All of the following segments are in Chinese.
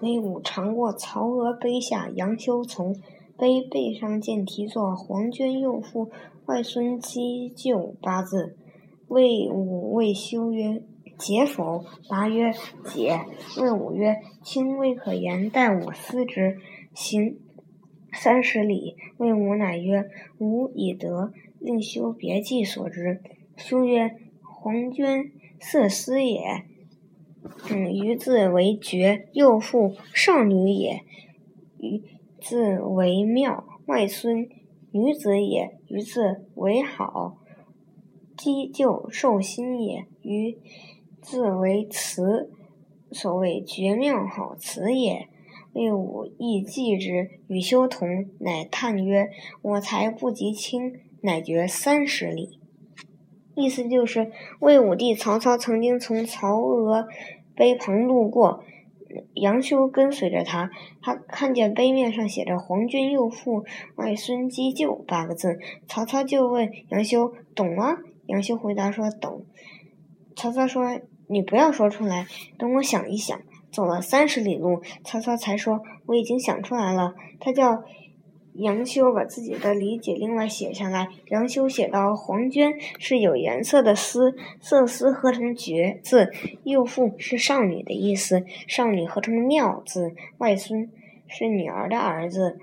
魏武常过曹娥碑下，杨修从。碑背上见题作“黄娟幼妇，外孙姬就”八字。魏武谓修曰：“解否？”答曰：“解。”魏武曰：“卿未可言，待我思之。”行三十里，魏武乃曰：“吾已得，令修别记所之。”修曰：“黄娟，色丝也。嗯，余字为绝，幼妇，少女也。余。”字为妙，外孙女子也。余字为好，姬就寿心也。余字为慈，所谓绝妙好词也。魏武亦记之，与修同，乃叹曰：“我才不及卿，乃绝三十里。”意思就是，魏武帝曹操曾经从曹娥碑旁路过。杨修跟随着他，他看见碑面上写着“黄君幼妇，外孙姬就”八个字。曹操就问杨修：“懂吗？”杨修回答说：“懂。”曹操说：“你不要说出来，等我想一想。”走了三十里路，曹操才说：“我已经想出来了。”他叫。杨修把自己的理解另外写下来。杨修写道：“黄绢是有颜色的丝，色丝合成绝字；幼妇是少女的意思，少女合成妙字；外孙是女儿的儿子，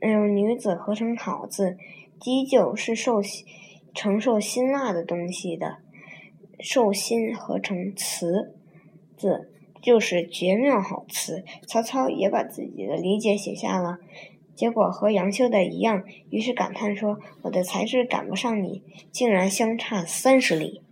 嗯，女子合成好字；鸡就，是受承受辛辣的东西的，受辛合成词字。”就是绝妙好词，曹操也把自己的理解写下了，结果和杨修的一样，于是感叹说：“我的才智赶不上你，竟然相差三十里。”